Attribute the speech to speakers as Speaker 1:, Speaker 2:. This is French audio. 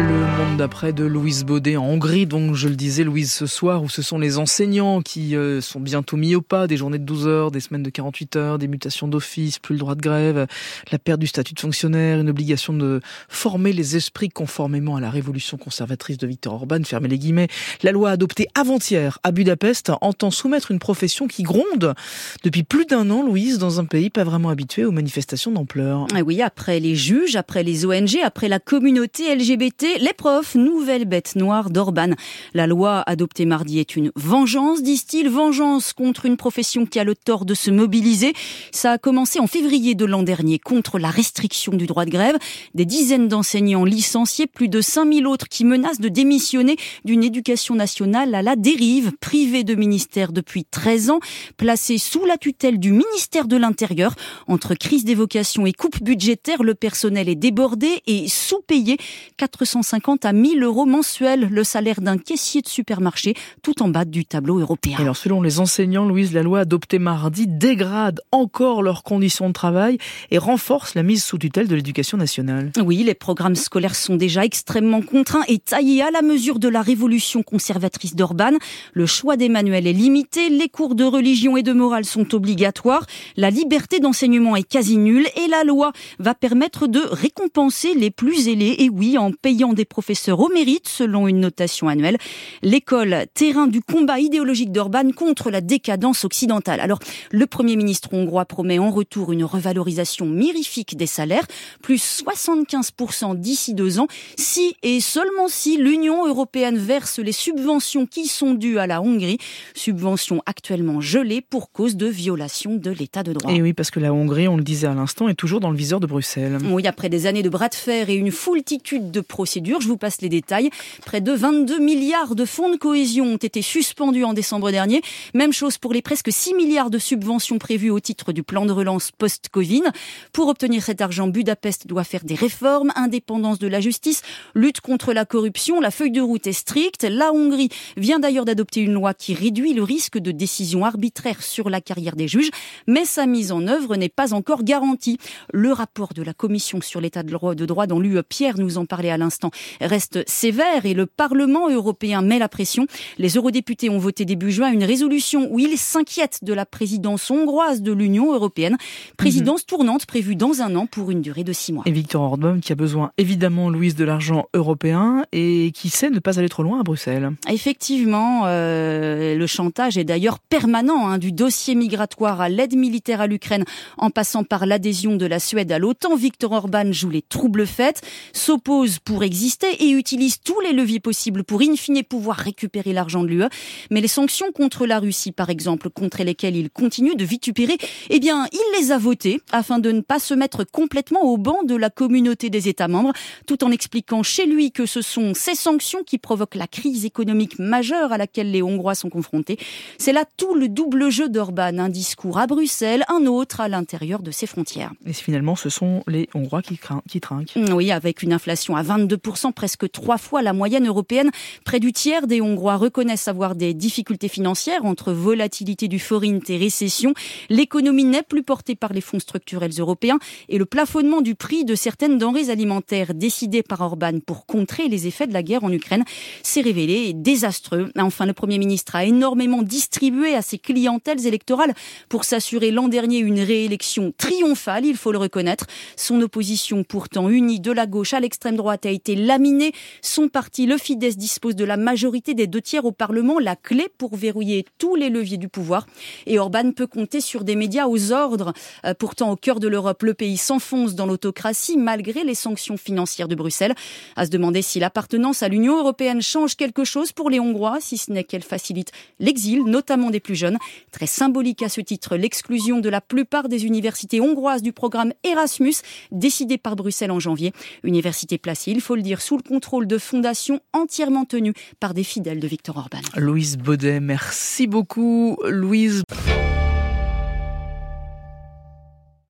Speaker 1: Le monde d'après de Louise Baudet en Hongrie, donc je le disais Louise ce soir, où ce sont les enseignants qui euh, sont bientôt mis au pas, des journées de 12 heures, des semaines de 48 heures, des mutations d'office, plus le droit de grève, la perte du statut de fonctionnaire, une obligation de former les esprits conformément à la révolution conservatrice de Viktor Orban, fermez les guillemets. La loi adoptée avant-hier à Budapest entend soumettre une profession qui gronde depuis plus d'un an, Louise, dans un pays pas vraiment habitué aux manifestations d'ampleur.
Speaker 2: Ah oui, après les juges, après les ONG, après la communauté LGBT, les profs, nouvelle bête noire d'Orban. La loi adoptée mardi est une vengeance, disent-ils, vengeance contre une profession qui a le tort de se mobiliser. Ça a commencé en février de l'an dernier contre la restriction du droit de grève. Des dizaines d'enseignants licenciés, plus de 5000 autres qui menacent de démissionner d'une éducation nationale à la dérive, privée de ministère depuis 13 ans, placée sous la tutelle du ministère de l'Intérieur. Entre crise des vocations et coupe budgétaire, le personnel est débordé et sous-payé. 450 à 1000 euros mensuels, le salaire d'un caissier de supermarché, tout en bas du tableau européen.
Speaker 1: alors, selon les enseignants, Louise, la loi adoptée mardi dégrade encore leurs conditions de travail et renforce la mise sous tutelle de l'éducation nationale.
Speaker 2: Oui, les programmes scolaires sont déjà extrêmement contraints et taillés à la mesure de la révolution conservatrice d'Orban. Le choix des manuels est limité, les cours de religion et de morale sont obligatoires, la liberté d'enseignement est quasi nulle et la loi va permettre de récompenser les plus zélés. Et oui, en payant des professeurs au mérite selon une notation annuelle. L'école, terrain du combat idéologique d'Orban contre la décadence occidentale. Alors, le Premier ministre hongrois promet en retour une revalorisation mirifique des salaires, plus 75% d'ici deux ans, si et seulement si l'Union européenne verse les subventions qui sont dues à la Hongrie, subventions actuellement gelées pour cause de violation de l'état de droit.
Speaker 1: Et oui, parce que la Hongrie, on le disait à l'instant, est toujours dans le viseur de Bruxelles.
Speaker 2: Oui, après des années de bras de fer et une foultitude de procédures, je vous passe les détails. Près de 22 milliards de fonds de cohésion ont été suspendus en décembre dernier. Même chose pour les presque 6 milliards de subventions prévues au titre du plan de relance post-Covid. Pour obtenir cet argent, Budapest doit faire des réformes, indépendance de la justice, lutte contre la corruption. La feuille de route est stricte. La Hongrie vient d'ailleurs d'adopter une loi qui réduit le risque de décision arbitraire sur la carrière des juges, mais sa mise en œuvre n'est pas encore garantie. Le rapport de la Commission sur l'état de droit dont l'UE Pierre nous en parlait à l'instant reste sévère et le Parlement européen met la pression. Les eurodéputés ont voté début juin une résolution où ils s'inquiètent de la présidence hongroise de l'Union européenne, présidence tournante prévue dans un an pour une durée de six mois.
Speaker 1: Et Victor Orban qui a besoin évidemment, Louise, de l'argent européen et qui sait ne pas aller trop loin à Bruxelles.
Speaker 2: Effectivement, euh, le chantage est d'ailleurs permanent, hein, du dossier migratoire à l'aide militaire à l'Ukraine, en passant par l'adhésion de la Suède à l'OTAN. Victor Orban joue les troubles faites, s'oppose pour exister et utilise tous les leviers possibles pour in fine pouvoir récupérer l'argent de l'UE. Mais les sanctions contre la Russie, par exemple, contre lesquelles il continue de vitupérer, eh bien, il les a votées afin de ne pas se mettre complètement au banc de la communauté des États membres, tout en expliquant chez lui que ce sont ces sanctions qui provoquent la crise économique majeure à laquelle les Hongrois sont confrontés. C'est là tout le double jeu d'Orban, un discours à Bruxelles, un autre à l'intérieur de ses frontières.
Speaker 1: Et finalement, ce sont les Hongrois qui, qui trinquent.
Speaker 2: Oui, avec une inflation à 22%, presque trois fois la moyenne européenne. Près du tiers des Hongrois reconnaissent avoir des difficultés financières entre volatilité du forint et récession. L'économie n'est plus portée par les fonds structurels européens et le plafonnement du prix de certaines denrées alimentaires décidé par Orban pour contrer les effets de la guerre en Ukraine s'est révélé désastreux. Enfin, le Premier ministre a énormément distribué à ses clientèles électorales pour s'assurer l'an dernier une réélection triomphale, il faut le reconnaître. Son opposition pourtant unie de la gauche à l'extrême droite a été laminée. Son parti, le Fidesz, dispose de la majorité des deux tiers au Parlement, la clé pour verrouiller tous les leviers du pouvoir. Et Orban peut compter sur des médias aux ordres. Euh, pourtant, au cœur de l'Europe, le pays s'enfonce dans l'autocratie malgré les sanctions financières de Bruxelles. À se demander si l'appartenance à l'Union européenne change quelque chose pour les Hongrois, si ce n'est qu'elle facilite l'exil, notamment des plus jeunes. Très symbolique à ce titre, l'exclusion de la plupart des universités hongroises du programme Erasmus, décidé par Bruxelles en janvier. Université placée, il faut le dire, sous le contrôle de fondations entièrement tenues par des fidèles de Victor Orban.
Speaker 1: Louise Baudet, merci beaucoup. Louise.